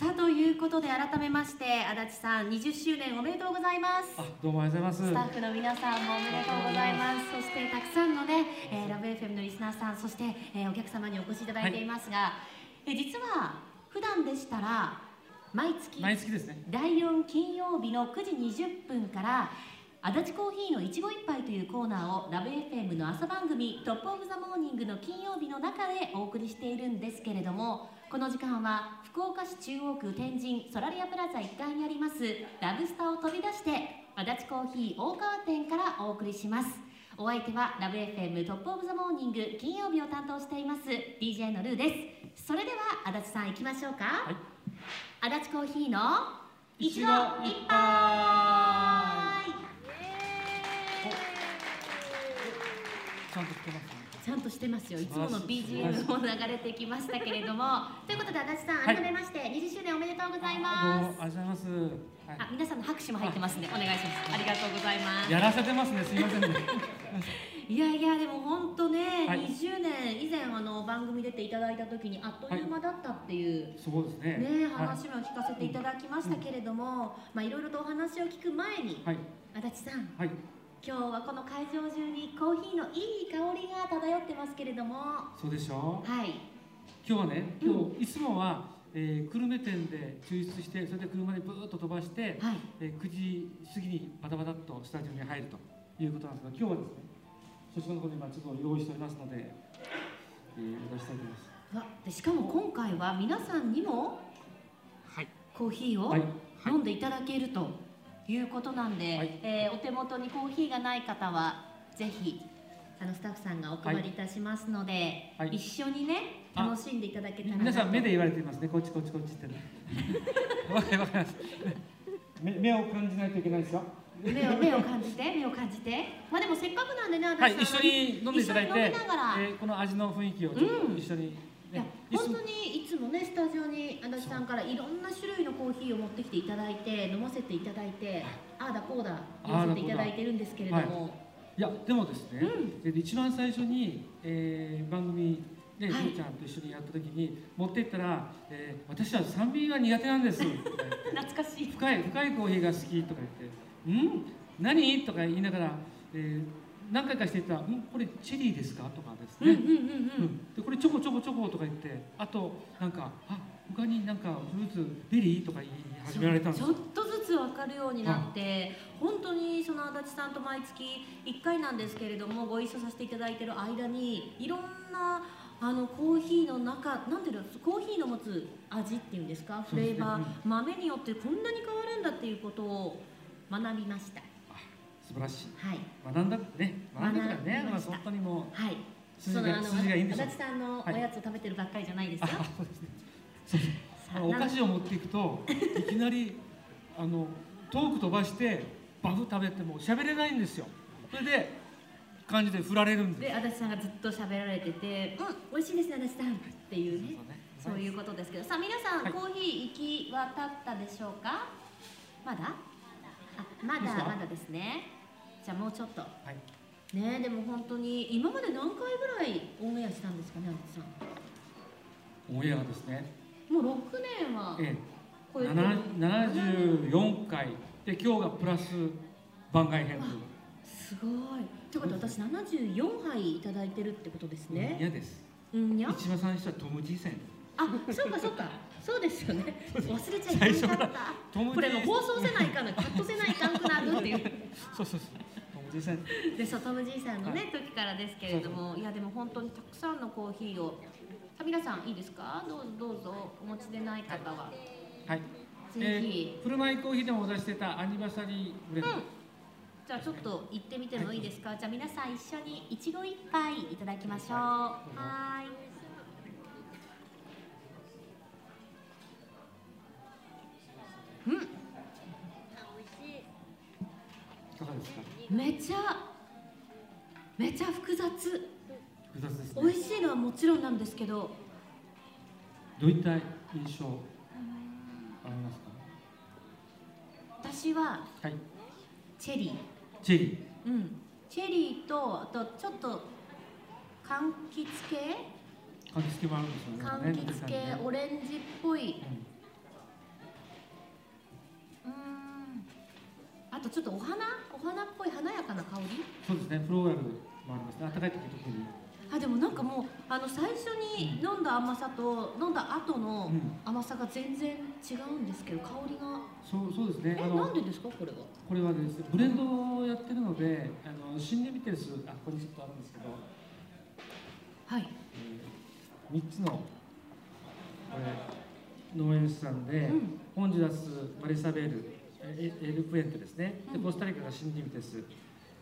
さあということで改めまして足立さん20周年おめでとうございます。あどうもありがとうございます。スタッフの皆さんもおめでとうございます。そしてたくさんのね、えー、ラブ FM のリスナーさんそして、えー、お客様にお越しいただいていますが、はい、え実は普段でしたら毎月毎月ですね。第4金曜日の9時20分から足立コーヒーの一期一杯というコーナーをラブ FM の朝番組トップオブザモーニングの金曜日の中でお送りしているんですけれどもこの時間は福岡市中央区天神ソラリアプラザ1階にありますラブスタを飛び出して足立コーヒー大川店からお送りします。お相手はラブ FM トップオブザモーニング金曜日を担当しています DJ のルーです。それでは足立さん行きましょうか、はい、足立コーヒーの一期一杯。ちゃんとしてますねちゃんとしてますよ。いつもの BGM も流れてきましたけれども。ということで足立さん改めまして20周年おめでとうございます。ありがとうございます、はい、あ皆さんの拍手も入ってますね。お願いします。ありがとうございます。やらせてますね。すみませんね。いやいやでも本当ね、はい、20年以前あの番組出ていただいた時にあっという間だったっていう、はい、そうですね。ね話も聞かせていただきましたけれども、はい、まあいろいろとお話を聞く前に、はい、足立さん、はい今日はこの会場中にコーヒーのいい香りが漂ってますけれども。そうでしょう？はい。今日はね今日、うん、いつもは、えー、久留米店で抽出してそれで車でブーッと飛ばして、はい。えー、9時過ぎにバタバタっとスタジオに入るということなんですが今日はですねそちらの方に今ちょっと用意しておりますので、えー、お出したいと思います。でしかも今回は皆さんにも、はい、コーヒーを飲んでいただけると。いうことなんで、はい、えー、お手元にコーヒーがない方はぜひあのスタッフさんがお配りいたしますので、はい、一緒にね楽しんでいただけたら皆さん目で言われていますね。こっちこっちこっちってね。わかります。目目を感じないといけないですよ。目を目を感じて目を感じて。まあでもせっかくなんでねはい一緒に飲んでいただいて、えー、この味の雰囲気をちょっと一緒に、うん本当にいつもねスタジオに足立さんからいろんな種類のコーヒーを持ってきていただいて飲ませていただいてああだこうだ言わせていただいてるんですけれども、はい、いやでもですね、うん、一番最初に、えー、番組ね、はい、ちゃんと一緒にやった時に持ってったら、えー、私は酸味が苦手なんです 懐かしい。深い深いコーヒーが好きとか言って「うん？何?」とか言いながら、えー何回かしていたら「んこれチェリーですか?」とかですね、でこれチョコチョコチョコとか言ってあとなんか「あ他になんかフルーツベリー?」とか言い始められたんですちょっとずつ分かるようになって、本当にその足立さんと毎月1回なんですけれどもご一緒させていただいてる間にいろんなあのコーヒーの中なんていうのコーヒーの持つ味っていうんですか？フレーバー、ね、豆によってこんなに変わるんだっていうことを学びました。素晴らしい、はい、学んだね。学んだからね。まあ本当にもう、はい、筋が筋がいいんでしょ足立さんのおやつを食べてるばっかりじゃないですよ、はい、そうですね。お菓子を持っていくといきなりあの遠く飛ばしてバフ食べても喋れないんですよ。それで感じで振られるんです。で足立さんがずっと喋られてて「うん。美味しいですね足立さん」っていうね。そういうことですけど。さあ皆さん、はい、コーヒー行き渡ったでしょうか？まだ。あまだまだですねじゃあもうちょっと、はい、ねでも本当に今まで何回ぐらいオンエアしたんですかねさん。オンエアですね。もう6年は超えてる、ええ、74回。で今日がプラス番外編すごい。ということは私74杯いただいてるってことですね。嫌です。うんにゃ一番最初はトム・ジーセン。あそうかそうか。そうですよね。忘れちゃいけなかった。これも放送せないかなカットせないかんくなるっていう。そうそうそうでそうトムじいさんのね、時からですけれどもいやでも本当にたくさんのコーヒーを。さ皆さんいいですか？どうどうぞお持ちでない方は。はい、ぜひ、えー、フルマイコーヒーでもお出してたアニバーサリーブレンド、うん。じゃあちょっと行ってみてもいいですか、はい、じゃあ皆さん一緒にいちご一杯いただきましょう。はいめちゃめちゃ複雑。複雑です、ね、美味しいのはもちろんなんですけど。どういった印象ありますか？私は、はい、チェリー。チェリー。うん。チェリーとあとちょっと柑橘系？柑橘系もあるんですよね。柑橘系、オレンジっぽい、うん。あとちょっとお花かな香り？そうですねフローラルもありますね。暖かい時特に。あでもなんかもうあの最初に飲んだ甘さと飲んだ後の甘さが全然違うんですけど香りが。そうそうですね。えなんでですか？これは。これはですねブレンドをやってるのであの新ネビテルスあここにちょっとあるんですけど。はい、えー、3つのこれ農園主さんで、うん、ホンジュラスマリサベールエルプエンテですね、でコスタリカがシンディミテス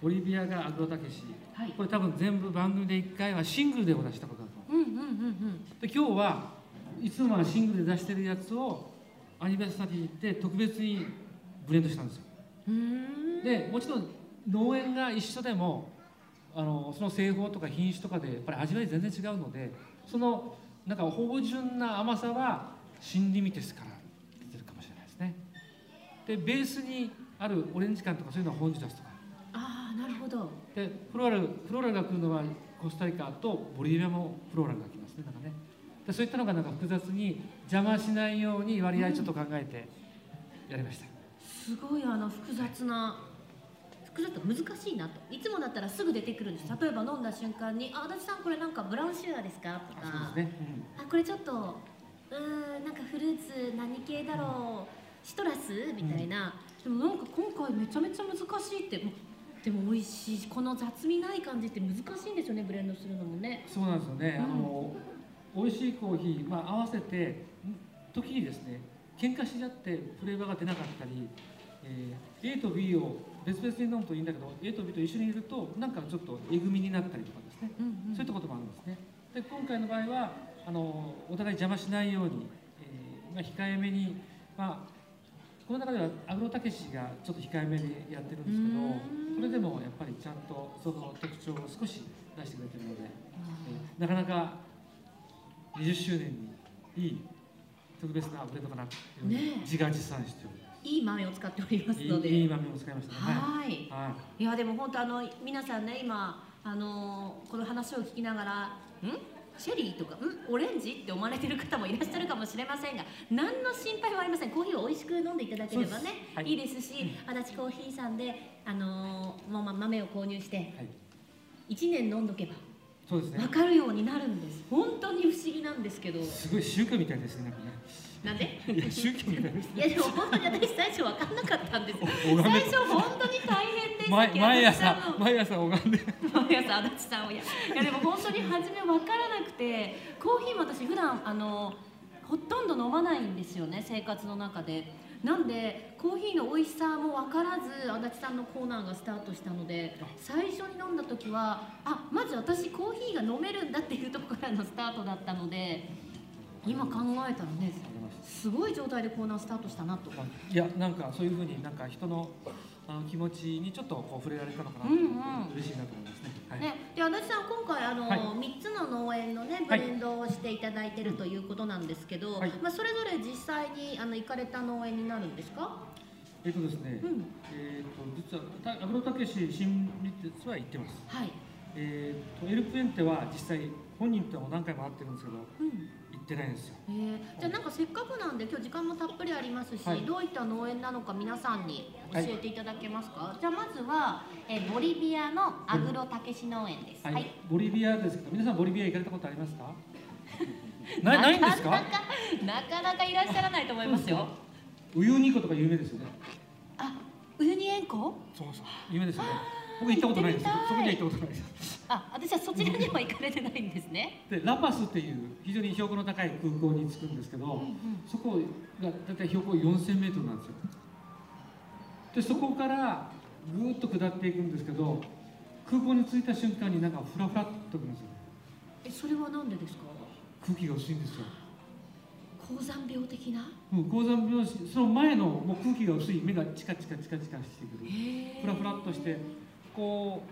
ボリビアがアグロタケシ、はい、これ多分全部番組で1回はシングルでお出したことだと、う。んうんうんうん、で今日はいつもはシングルで出してるやつをアニバーサリーで特別にブレンドしたんですよ。でもちろん農園が一緒でもあのその製法とか品種とかでやっぱり味わい全然違うのでそのなんか芳醇な甘さはシンリミテスからでベースにあるオレンジ感とかそういうのは本ジュラスとか。ほど。でフローラルフローラルが来るのはコスタリカとボリビアもフローラルが来ますねなんかね。でそういったのがなんか複雑に邪魔しないように割合ちょっと考えてやりました、うん、すごいあの複雑な、複雑難しいなと。いつもだったらすぐ出てくるんです。例えば飲んだ瞬間に「あ足立さんこれなんかブラウンシュガーですか?」とか。あ、ね。うん、あこれちょっとうんなんかフルーツ何系だろう、シトラスみたいな、でもなんか今回めちゃめちゃ難しいって。でも美味しいこの雑味ない感じって難しいんですよねブレンドするのもね。そうなんですよね、うん、あの美味しいコーヒー、まあ、合わせて時にですね喧嘩しちゃってフレーバーが出なかったり、えー、A と B を別々に飲むといいんだけど A と B と一緒にいるとなんかちょっとえぐみになったりとかですね、うんうん、そういったこともあるんですね。で今回の場合はあのお互い邪魔しないように、えーまあ、控えめに、まあ、この中ではアグロたけしがちょっと控えめでやってるんですけどそれでもやっぱりちゃんとその特徴を少し出してくれてるので、えなかなか20周年にいい特別なブレンドかなと自画自賛しております。いい豆を使っておりますので。いい豆を使いましたね。はい。はい。いやでも本当あの皆さんね今あのこの話を聞きながら、ん？チェリーとかんオレンジって思われてる方もいらっしゃるかもしれませんが何の心配もありません。コーヒーを美味しく飲んでいただければね、はい、いいですし、足立コーヒーさんで、あのー、まあ、豆を購入して、はい、1年飲んどけばそうですね。分かるようになるんです。本当に不思議なんですけど。すごい宗教みたいですねなんで？いや宗教みたいです、ね、いやでも本当に私最初分かんなかったんです。最初本当に大変です毎朝毎朝拝んで。毎朝足立さんをやいやでも本当に初め分からなくてコーヒーも私普段あのほとんど飲まないんですよね生活の中で。なんでコーヒーの美味しさも分からず足立さんのコーナーがスタートしたので最初に飲んだ時はあまず私コーヒーが飲めるんだっていうところからのスタートだったので今考えたらねすごい状態でコーナースタートしたなと。いやなんかそういうふうになんか人のあの気持ちにちょっとこう触れられたのかなと、うんうん、嬉しいなと思いますね。はい、ね。で足立さん今回あの、はい、3つの農園のねブレンドをしていただいてるということなんですけど、はい、まあそれぞれ実際にあの行かれた農園になるんですか？えっ、とですね、うん、えっ、と実はアグロタケシ新美鉄は行ってます。はい。えっ、とエルプエンテは実際本人とも何回も会ってるんですけど、うんってないんですよ。えー、じゃあなんかせっかくなんで今日時間もたっぷりありますし、はい、どういった農園なのか皆さんに教えていただけますか？はい、じゃあまずは、えー、ボリビアのアグロタケシ農園です。はい、はい、ボリビアですけど皆さんボリビア行かれたことありますか？なないんですか？なかなかいらっしゃらないと思いますよ。ウユニコとか有名ですよね。あ、ウユニ塩湖？そうそう、有名ですよね。僕行ったことないですそこには行ったことないです。あ私はそちらには行かれてないんですね。でラパスっていう非常に標高の高い空港に着くんですけど、うんうん、そこが大体標高4000メートルなんですよ。でそこからぐーっと下っていくんですけど空港に着いた瞬間になんかフラフラっとくるんですよ。えそれはなんでですか？空気が薄いんですよ。高山病的な、うん、高山病その前のもう空気が薄い目がチカチカチカチカしてくる。フラフラっとしてこ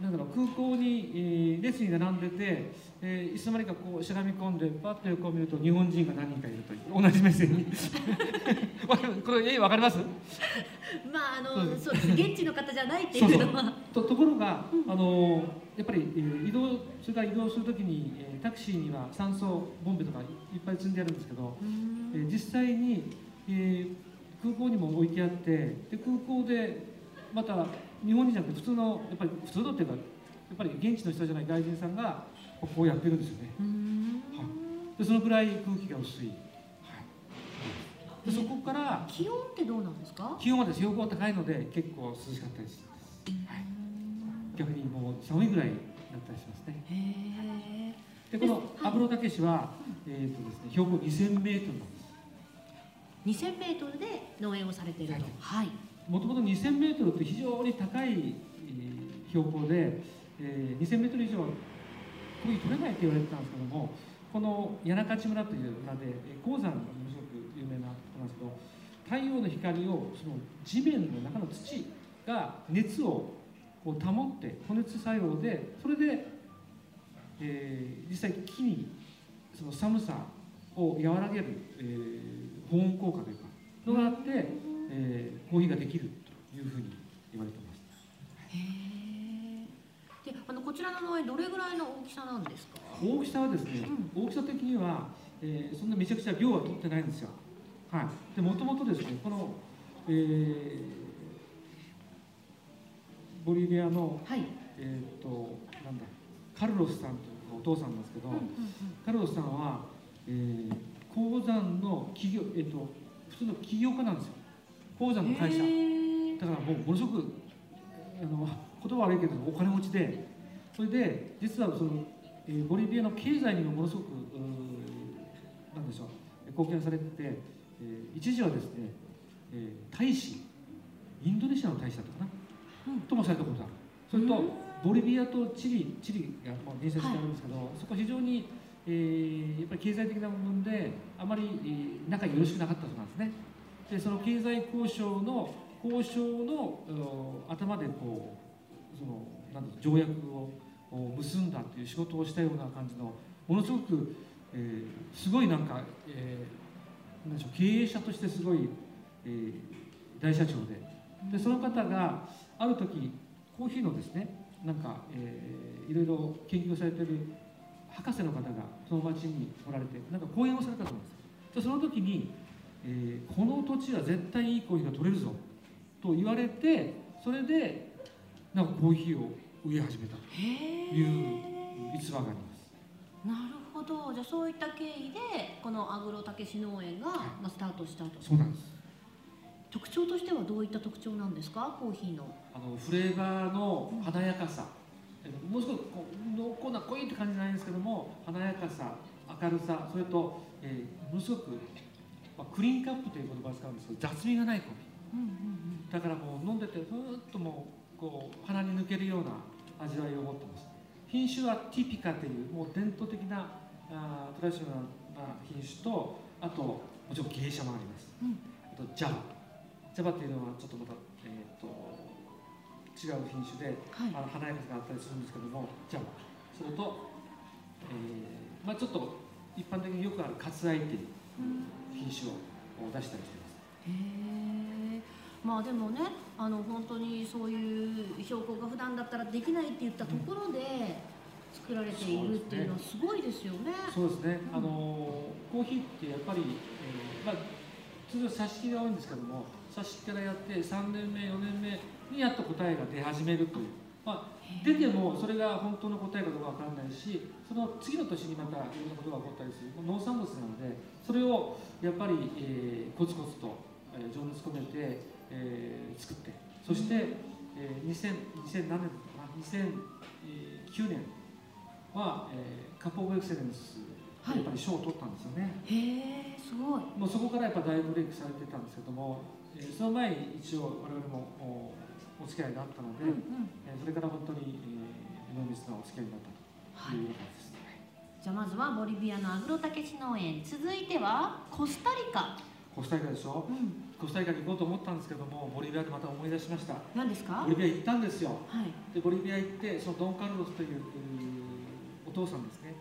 うなんだろう空港に、えー、列に並んでて、えー、いつの間にかこうしゃがみ込んでパッと横を見ると日本人が何人かいるという同じ目線に。これ絵分かります？まああのそうです現地の方じゃないっていうのは。とところが、あのやっぱり、えー、移動それから移動するときに、えー、タクシーには酸素ボンベとかいっぱい積んであるんですけど、えー、実際に、えー、空港にも置いてあってで空港でまた日本人じゃなくて普通のやっぱり普通のっていうかやっぱり現地の人じゃない外人さんがここをやってるんですよね、はい、でそのくらい空気が薄い、はい、でそこから気温ってどうなんですか？気温はです。標高高いので結構涼しかったりします、はい、逆にもう寒いぐらいだったりしますね。でこのアブロタケシは、えーとですね、標高2000メートルなんです。2000メートルで農園をされていると。はい。もともと2000メートルって非常に高い標高で、えー、2000メートル以上は取れないって言われてたんですけども、この谷中町村という村で鉱山がものすごく有名なとなんですけど、太陽の光をその地面の中の土が熱をこう保って保熱作用でそれで、えー、実際木にその寒さを和らげる、えー、保温効果というかのがあって、えー、コーヒーができるというふうに言われてます。であのこちらの農園どれぐらいの大きさなんですか？大きさはですね、うん、大きさ的には、えー、そんなめちゃくちゃ量は取ってないんですよ。はい、でもともとですねこの、えー、ボリビアの、はい、えっ、ー、となんだカルロスさんというお父さんなんですけど、カルロスさんは、えー、鉱山の企業、えっと、普通の起業家なんですよ鉱山の会社。だからもうものすごくあの言葉悪いけどお金持ちで。それで実はその、えー、ボリビアの経済にもものすごくなんでしょう。貢献されてて、えー、一時はですね、えー、大使インドネシアの大使だったかな、うん、ともされたことある。それとボリビアとチリチリが隣接してあるんですけど、はい、そこ非常にえー、やっぱり経済的な部分であまり、えー、仲よろしくなかったそうなんですねでその経済交渉の交渉の頭でこうそのなん条約を結んだという仕事をしたような感じのものすごく、えー、すごいなんか、えー、なんでしょう経営者としてすごい、えー、大社長で。でその方がある時コーヒーのですねなんか、えー、いろいろ研究されてる博士の方がその町に来られてなんか講演をされたと思うんですでその時に、えー、この土地は絶対いいコーヒーが取れるぞ。と言われてそれでなんかコーヒーを植え始めたという逸話があります。なるほど。じゃあそういった経緯でこのアグロタケシ農園が、まあ、スタートしたと。そうなんです。特徴としてはどういった特徴なんですか？コーヒーの。あのフレーバーの華やかさ、もうすごくこう濃厚な濃いって感じじゃないんですけども華やかさ明るさそれと、えー、ものすごく、まあ、クリーンカップという言葉を使うんですけど雑味がないコーヒー、うんうんうん、だからもう飲んでてふーっともうこう鼻に抜けるような味わいを持ってます。品種はティピカというもう伝統的なあトラディショナルな品種とあともちろん芸者もあります、うん、あとジャバジャバっていうのはちょっとまたえっ、ー、と違う品種で、はい、あの華やかさがあったりするんですけどもじゃあそれと、えーまあ、ちょっと一般的によくある割愛っていう品種を出したりしてます。へまあでもねあの本当にそういう標高が普段だったらできないって言ったところで作られているっていうのはすごいですよね。そうですね。うん、あのコーヒーってやっぱり、えー、まあ通常挿し木が多いんですけども、挿し木からやって3年目4年目にやっと答えが出始めるという、まあ、出てもそれが本当の答えかどうか分からないしその次の年にまたいろんなことが起こったりする農産物なのでそれをやっぱり、えー、コツコツと、えー、情熱込めて、えー、作ってそして、えー、2000 2007年かな？2009年は、えー、カップ・オブ・エクセレンスやっぱり賞を取ったんですよね。へえすごい。もうそこからやっぱ大ブレイクされてたんですけども、えー、その前に一応我々もお付き合いがあったので、うんうん、えそれから本当に、えー、濃密なお付き合いになったということです、はい、じゃあまずはボリビアのアグロタケシ農園。続いてはコスタリカ。コスタリカでしょ、うん、コスタリカに行こうと思ったんですけどもボリビアでまた思い出しました。何ですか？ボリビア行ったんですよ、はい、でボリビア行ってそのドン・カルロスというお父さんですね。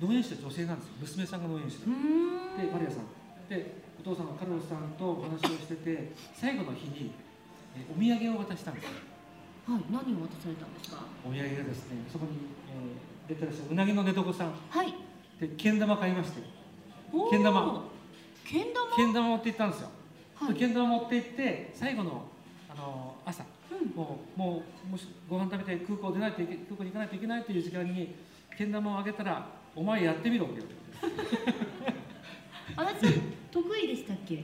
農園主は女性なんですよ。娘さんが農園主でマリアさん。でお父さんのカルロスさんとお話をしてて最後の日にお土産を渡したんですはい、何を渡されたんですか？お土産がですね、そこに、えー、出てらっしゃるうなぎの寝床さん。はい。で、けん玉買いまして。けん玉。けん玉？けん玉持って行ったんですよ。はい、けん玉持って行って、最後の、あの朝。うん、もうもうもしご飯食べて空港出ないと空港に行かないといけないという時間にけん玉をあげたら「お前やってみろ」って言われて あなた得意でしたっけ？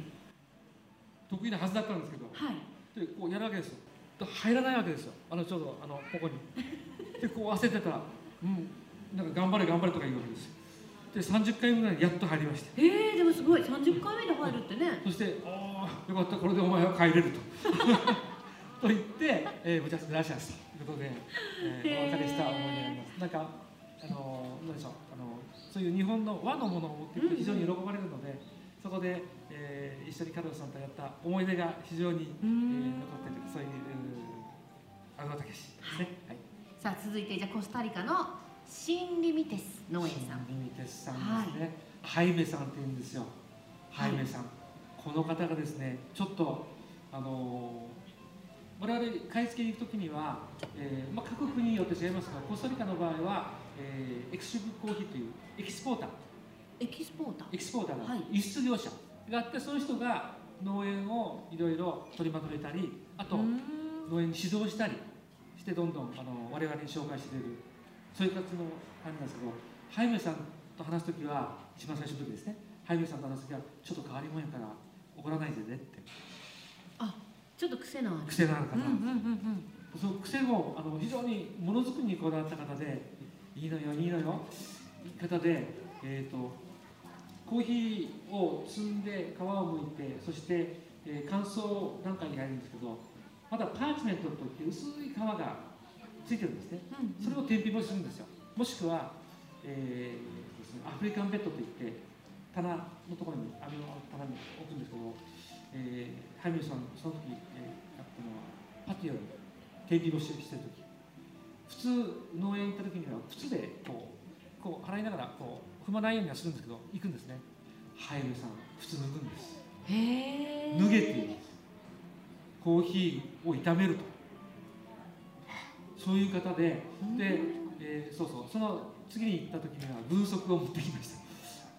得意なはずだったんですけど、はい、でこうやるわけですよ。入らないわけですよ。あのちょうどあのここに。でこう焦ってたら「うんなんか頑張れ頑張れ」とか言うわけですよ。で30回ぐらいやっと入りましたえー、でもすごい。30回目で入るってね。そして「ああよかった。これでお前は帰れる」と。と言って「えー、ムチャスグラシャス」ということで、えー、お別れした思い出があります。なんかあの何でしょう。あのそういう日本の和のものを持っていくと非常に喜ばれるので、うん、そこで、えー、一緒にカルロスさんとやった思い出が非常に、えー、残っているそういうあのたけしですね、はい、さあ続いてじゃコスタリカのシンリミテス農園さん。リミテスさんですね、はい、ハイメさんって言うんですよ。ハイメさん、はい、この方がですねちょっとあの我々買い付けに行くときには、えーまあ、各国によって違いますがコスタリカの場合は、えー、エクシブコーヒーというエキスポーターエキスポーター。エキスポーターが、輸出業者。があってその人が農園をいろいろ取りまとめたりあと農園に指導したりしてどんどんあの我々に紹介してくれる。そういう形の感じなんですけどハイメさんと話す時は一番最初の時ですね。ハイメさんと話す時はちょっと変わりもんやから怒らないでねって。あちょっと癖のある。癖のある方、うんうんうんうん。その癖もあの非常にものづくりにこだわった方でいいのよいいのよ方で、えーと、コーヒーを摘んで皮を剥いてそして、えー、乾燥段階に入るんですけどまだパーチメントといって薄い皮がついてるんですね、うんうん、それを天日干しするんですよ。もしくは、えー、アフリカンベッドといって棚のところに網の棚に置くんですけど、えー、ハイミルさんその時、えー、やったのはパティオに天日干ししてる時。普通農園行った時には靴でこうこう洗いながらこう踏まないようにはするんですけど行くんですね。ハイミルさん靴脱ぐんです。へ脱げって言うんです。コーヒーを炒めると。そういう方で、で、えー、そうそう。その次に行った時には軍足を持ってきました。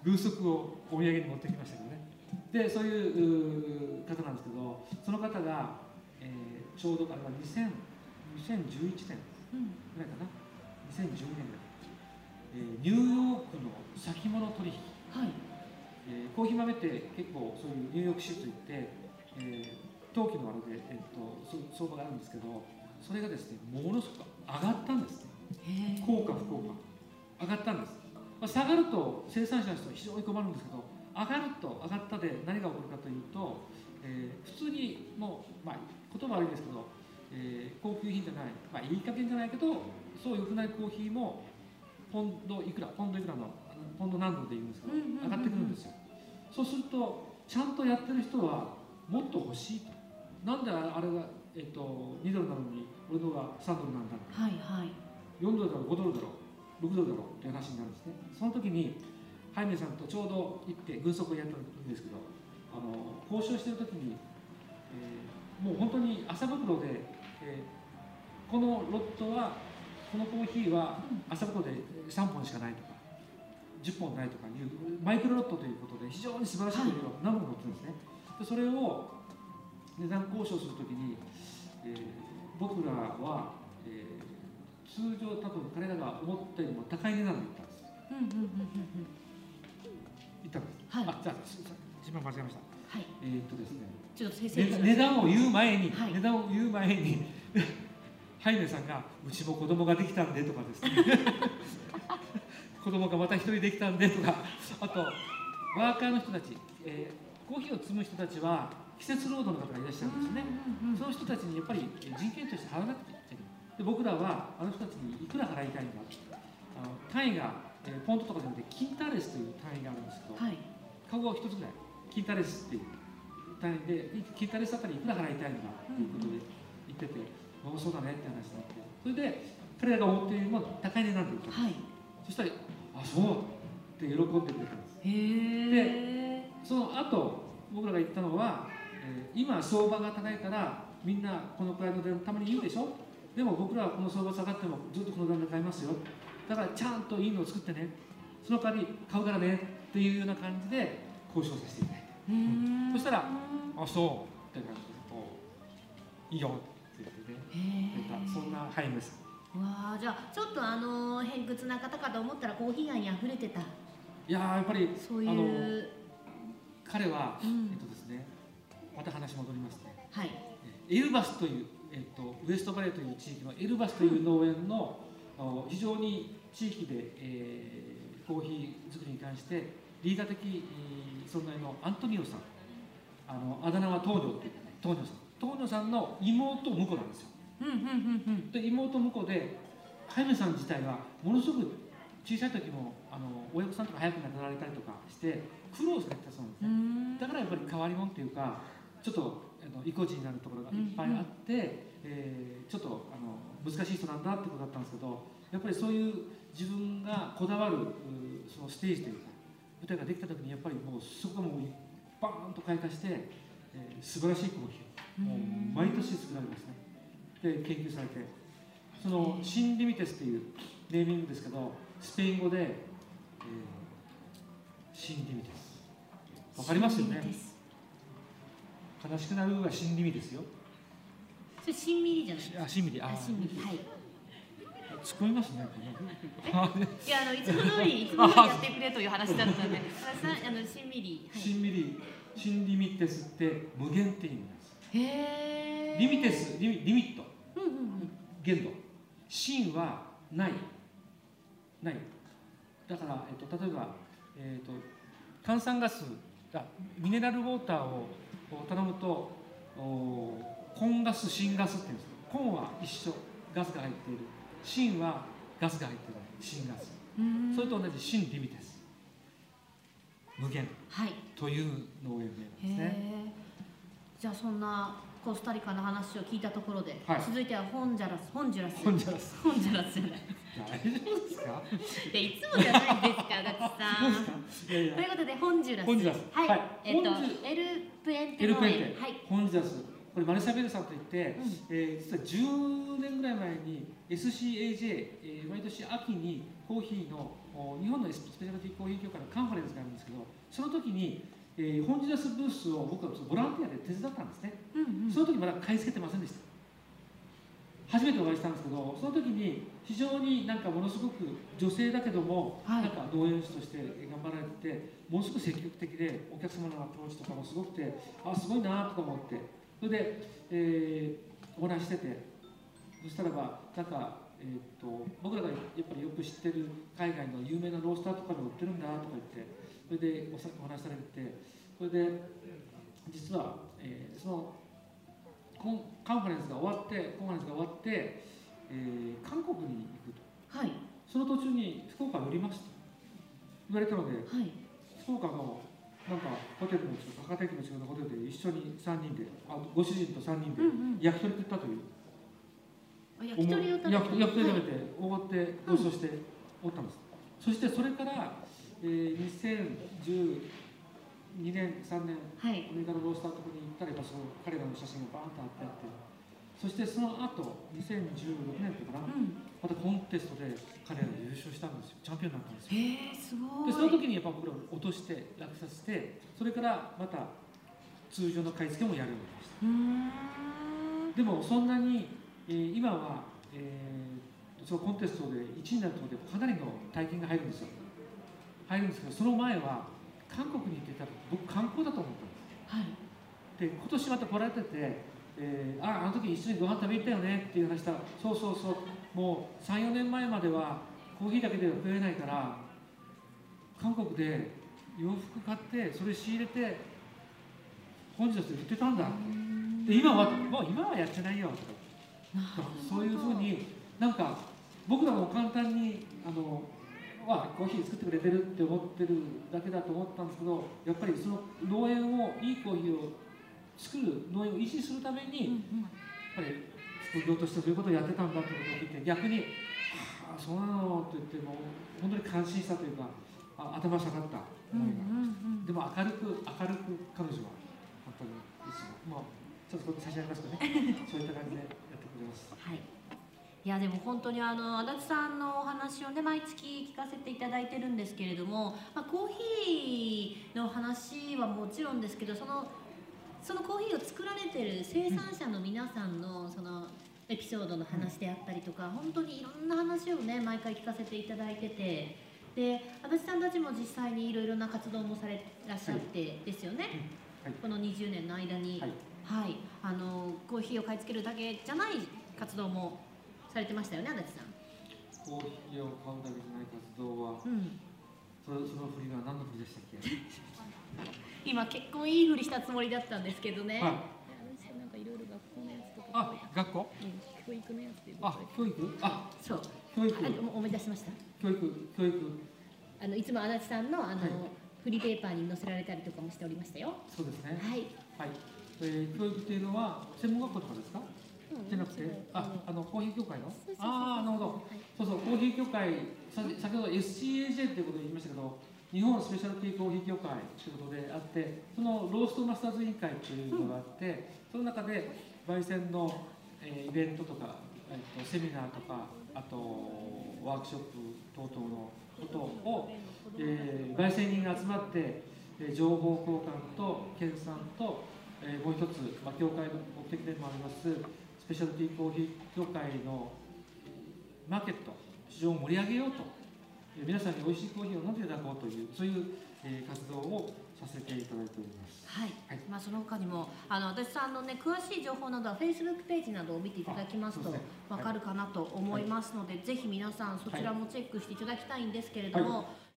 軍足をお土産に持ってきましたけどね。でそういう方なんですけどその方が、えー、ちょうどあれは2000 2011年ぐらいかな、2012年ぐらい、えー、ニューヨークの先物取引、はい。えー、コーヒー豆って結構そういうニューヨーク市といって、えー、陶器のあれで、えーと、と相場があるんですけどそれがですねものすごく上がったんですね。効果不効果上がったんです、まあ、下がると生産者の人は非常に困るんですけど上がると上がったで何が起こるかというと、えー、普通にもう、まあ、言葉悪いですけど、えー、高級品じゃない、まあ、いい加減じゃないけどそういうふうなコーヒーもポンドいくらポンドいくらのポンド何度で言うんですけど上がってくるんですよ。そうするとちゃんとやってる人はもっと欲しいと。なんであれが、えっと、2ドルなのに俺のが3ドルなんだはいはい。4ドルだろう5ドルだろう6ドルだろうっていう話になるんですね。その時にハイメさんとちょうど行って軍足をやったんですけどあの交渉してる時に、えー、もう本当に麻袋で、えー、このロットはこのコーヒーは麻袋で3本しかないとか10本ないとかいうマイクロロットということで非常に素晴らしいコーヒーを何本も持ってるんですねでそれを値段交渉するときに、えー僕らは、えー、通常多分彼らが思ったよりも高い値段で行ったんです。うんうんうんうん、行ったんです。はい、あじゃあ自分間違えました。はい、えー、っとですね。ちょっと先生値段を言う前に、はい、値段を言う前にハイネさんがうちも子供ができたんでとかですね。子供がまた一人できたんでとか、あとワーカーの人たち、えー、コーヒーを積む人たちは季節労働の方がいらっしゃるんですね、その人たちにやっぱり人件として払わなくちゃいけないで僕らはあの人たちにいくら払いたいのか。あの単位が、えー、ポントとかじゃなくてキンタレスという単位があるんですけど、はい、カゴ一つぐらい。キンタレスっていう単位でキンタレスあたりいくら払いたいのかということで言ってて、うんうん、そうだねって話になってそれで彼らが思っているのは高い値段で言っはい、そしたら「あそう」って喜んでくれたんです。でその後僕らが言ったのはえー、今相場が高いからみんなこのくらいの値段たまに言うでしょ？でも僕らはこの相場下がってもずっとこの値段で買いますよ。だからちゃんといいのを作ってね。その代わり買うからねっていうような感じで交渉させていただいて、そしたら「あそう」って感じでこう「いいよ」って言ってねたそんなハイムさんわあじゃあちょっとあの偏屈な方かと思ったらコーヒー愛に溢れてた。いややっぱりそういう。彼は、うん、えっとですねまた話戻りますね。はい。エルバスという、えっと、ウエストバレーという地域のエルバスという農園の、うん、非常に地域で、えー、コーヒー作りに関してリーダー的存在のアントニオさん。あのあだ名は東條って東條さん東條さんの妹婿なんですよ。で妹婿でハイメさん自体はものすごく小さい時もあの親御さんとか早く亡くなられたりとかして苦労されたそうなんですね。だからやっぱり変わり者っていうかちょっとあの意固地になるところがいっぱいあって、うんうん、えー、ちょっとあの難しい人なんだってことだったんですけどやっぱりそういう自分がこだわるそのステージというか舞台ができた時にやっぱりもうそこがもうバーンと開花して、えー、素晴らしいコーヒーをもう毎年作られますね。で研究されて。そのシン・リミテスっていうネーミングですけどスペイン語で、えー、シン・リミテス。わかりますよね。悲しくなるがシン・リミですよ。それシンミリじゃないあシンミリ。あシンミリ。はい。ますね。い。やあのいつも通りいつも通りやってくれという話だったので、あのしんみり、しんみり、しんリミテスって無限って意味なんです。リミテスリミリミット、うんうんうん、限度、真はない。ない。だからえっと例えばえっと炭酸ガスあミネラルウォーターを頼むとおコンガス新ガスって言うんです。コンは一緒。ガスが入っている。芯はガスが入ってる。芯ガス。それと同じ芯リミテス無限と。い。う農園名なんですね、じゃあそんなコスタリカの話を聞いたところで、はい、続いてはホンジャラス。ホンジュラス。ホンジャラス。ホンジャラスじゃない大丈夫ですか？でいつもじゃないですか足立さん。ということでホンジュラス。ホンジュラス。はい、はい、えっ、とエルプエンテ農園はい。ホンジュラス。これマルシャベルさんといって、うん、えー、実は10年ぐらい前に SCAJ、えー、毎年秋にコーヒーの日本のスペシャルティーコーヒー協会のカンファレンスがあるんですけどその時に、えー、ホンジュラスブースを僕はボランティアで手伝ったんですね、うんうん、その時まだ買い付けてませんでした。初めてお会いしたんですけどその時に非常になんかものすごく女性だけども、はい、なんか農園主として頑張られてものすごく積極的でお客様のアプローチとかもすごくてあすごいなとか思って。それで、えー、お話しててそしたらばなんか、えーと、僕らがやっぱりよく知ってる海外の有名なロースターとかで売ってるんだとか言ってそれでおお話しされてそれで実は、えー、そのカンファレンスが終わってコンファレンスが終わって、えー、韓国に行くと、はい、その途中に福岡寄りますと言われたので、はい、福岡のなんかホテルの近く博多駅の近くのホテルで一緒に3人であご主人と3人で焼き鳥食ったという、うんうん、焼き鳥を食べて焼き鳥食べておごってご馳走しておったんです、うん、そしてそれから、えー、2012年3年、はい、アメリカのロースターとこに行ったらその彼らの写真がバーンとあってあってそしてその後2016年っていうかな、うん。またコンテストで彼ら優勝したんですよ。チャンピオンになったんですよ。へえすごい。でその時にやっぱ僕ら落として落札してそれからまた通常の買い付けもやるようになりました。でもそんなに、えー、今は、えー、そのコンテストで1位になるところでかなりの体験が入るんですよ。入るんですけどその前は韓国に行ってた僕観光だと思ったんです、はい、で今年また来られててえー、ああの時一緒にご飯食べ行ったよねっていう話した。らそうそうそう。もう34年前まではコーヒーだけでは食えないから韓国で洋服買ってそれ仕入れて本日で売ってたんだ。で今はもう今はやってないよとかそういうふうになんか僕らも簡単にあのはコーヒー作ってくれてるって思ってるだけだと思ったんですけどやっぱりその農園をいいコーヒーを作る農園を維持するために、やっぱり副業としてそういうことをやってたんだってことを聞いて逆に「ああそうなの」って言っても本当に感心したというかあ頭下がった思いが、でも明るく明るく彼女は本当にいつも、まあ、ちょっとこ差し上げますとね。そういった感じで。はい。いやでも本当にあの足立さんのお話をね毎月聞かせていただいてるんですけれども、まあ、コーヒーの話はもちろんですけどそのそのコーヒーを作られてる生産者の皆さんのそのエピソードの話であったりとか、本当にいろんな話をね毎回聞かせていただいててで足立さんたちも実際にいろいろな活動もされらっしゃってですよね、はい。この20年の間に、はいはい。あのコーヒーを買い付けるだけじゃない活動もされてましたよね足立さん。コーヒーを買うだけじゃない活動はうん。そのその振りは何の振りでしたっけ？今結婚いいふりしたつもりだったんですけどね、はい。なんかいろいろ学校のやつとかあ学校？うん教育のやつであ教育？あそう。教育。あもう思い出しました？教育教育。あのいつも足立さんのあの、はい。フリーペーパーに載せられたりとかもしておりましたよ。そうですね。はい。はい、えー、教育っていうのは専門学校とかですか？じゃなくて？ああのコーヒー協会の？ああなるほど。そうそうコーヒー協会さ先ほど SCAJ ということを言いましたけど日本スペシャルティーコーヒー協会ということであってそのローストマスターズ委員会というのがあって、その中で焙煎の、えーイベントとか、えっとセミナーとかあとワークショップ等々のことを、えー焙煎人が集まって、えー情報交換と研鑽と、えーもう一つ、まあ、協会の目的でもありますスペシャルティーコーヒー協会のマーケット市場を盛り上げようとえー皆さんに美味しいコーヒーを飲んでいただこうというそういう、えー活動をさせていただいております。はい、はい。まあその他にもあの足立さんのね詳しい情報などは Facebook ページなどを見ていただきますとあそうですね。わかるかなと思いますので、ぜひ皆さんそちらもチェックしていただきたいんですけれども、